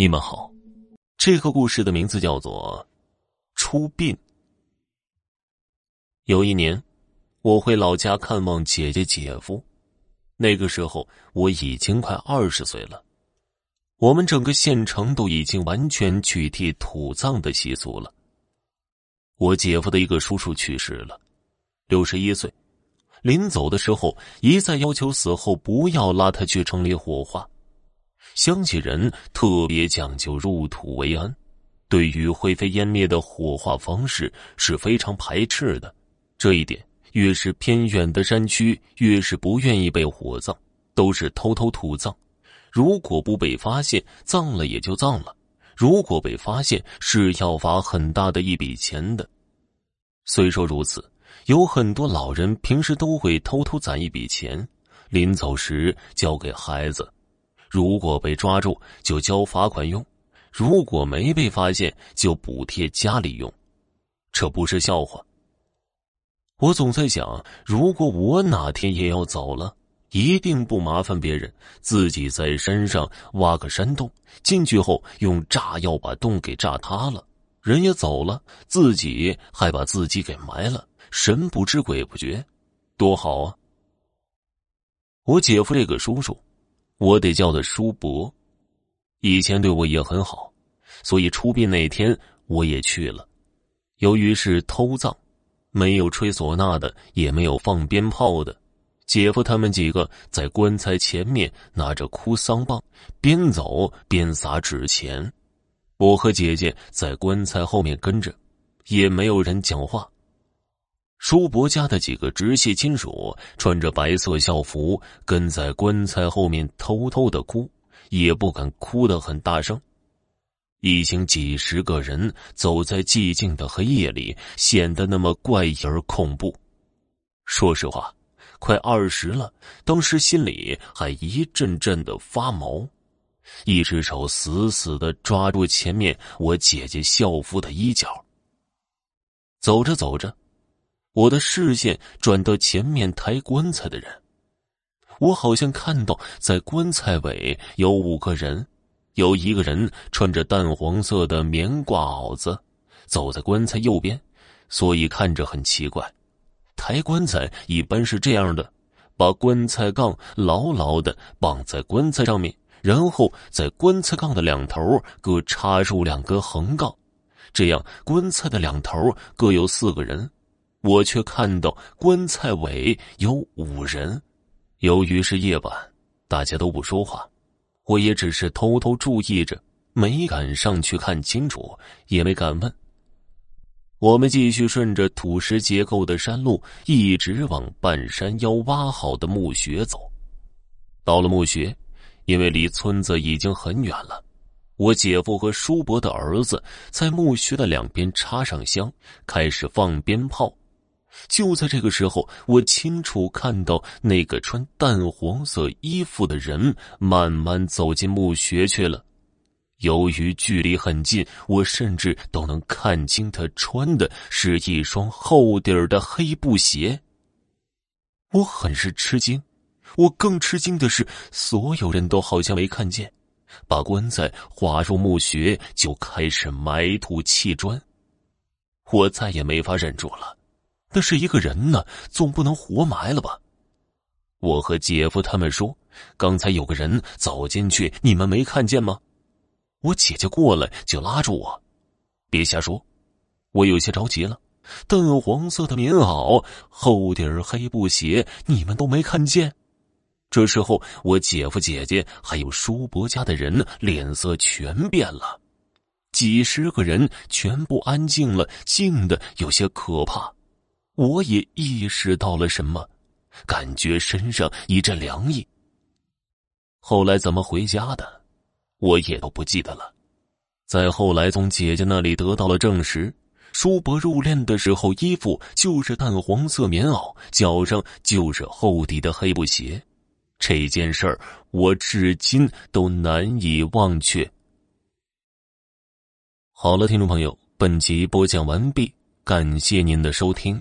你们好，这个故事的名字叫做《出殡》。有一年，我回老家看望姐姐姐夫，那个时候我已经快二十岁了。我们整个县城都已经完全取缔土葬的习俗了。我姐夫的一个叔叔去世了，六十一岁，临走的时候一再要求死后不要拉他去城里火化。乡下人特别讲究入土为安，对于灰飞烟灭的火化方式是非常排斥的。这一点，越是偏远的山区，越是不愿意被火葬，都是偷偷土葬。如果不被发现，葬了也就葬了；如果被发现，是要罚很大的一笔钱的。虽说如此，有很多老人平时都会偷偷攒一笔钱，临走时交给孩子。如果被抓住，就交罚款用；如果没被发现，就补贴家里用。这不是笑话。我总在想，如果我哪天也要走了，一定不麻烦别人，自己在山上挖个山洞，进去后用炸药把洞给炸塌了，人也走了，自己还把自己给埋了，神不知鬼不觉，多好啊！我姐夫这个叔叔。我得叫他叔伯，以前对我也很好，所以出殡那天我也去了。由于是偷葬，没有吹唢呐的，也没有放鞭炮的。姐夫他们几个在棺材前面拿着哭丧棒，边走边撒纸钱。我和姐姐在棺材后面跟着，也没有人讲话。叔伯家的几个直系亲属穿着白色校服，跟在棺材后面偷偷的哭，也不敢哭得很大声。已经几十个人走在寂静的黑夜里，显得那么怪异而恐怖。说实话，快二十了，当时心里还一阵阵的发毛，一只手死死的抓住前面我姐姐校服的衣角。走着走着。我的视线转到前面抬棺材的人，我好像看到在棺材尾有五个人，有一个人穿着淡黄色的棉褂袄子，走在棺材右边，所以看着很奇怪。抬棺材一般是这样的：把棺材杠牢牢的绑在棺材上面，然后在棺材杠的两头各插入两根横杠，这样棺材的两头各有四个人。我却看到棺材尾有五人，由于是夜晚，大家都不说话，我也只是偷偷注意着，没敢上去看清楚，也没敢问。我们继续顺着土石结构的山路，一直往半山腰挖好的墓穴走。到了墓穴，因为离村子已经很远了，我姐夫和叔伯的儿子在墓穴的两边插上香，开始放鞭炮。就在这个时候，我清楚看到那个穿淡黄色衣服的人慢慢走进墓穴去了。由于距离很近，我甚至都能看清他穿的是一双厚底儿的黑布鞋。我很是吃惊，我更吃惊的是，所有人都好像没看见，把棺材划入墓穴就开始埋土砌砖。我再也没法忍住了。那是一个人呢，总不能活埋了吧？我和姐夫他们说，刚才有个人走进去，你们没看见吗？我姐姐过来就拉住我，别瞎说。我有些着急了，淡黄色的棉袄，厚底儿黑布鞋，你们都没看见？这时候，我姐夫、姐姐还有叔伯家的人脸色全变了，几十个人全部安静了，静的有些可怕。我也意识到了什么，感觉身上一阵凉意。后来怎么回家的，我也都不记得了。再后来，从姐姐那里得到了证实，叔伯入殓的时候衣服就是淡黄色棉袄，脚上就是厚底的黑布鞋。这件事儿，我至今都难以忘却。好了，听众朋友，本集播讲完毕，感谢您的收听。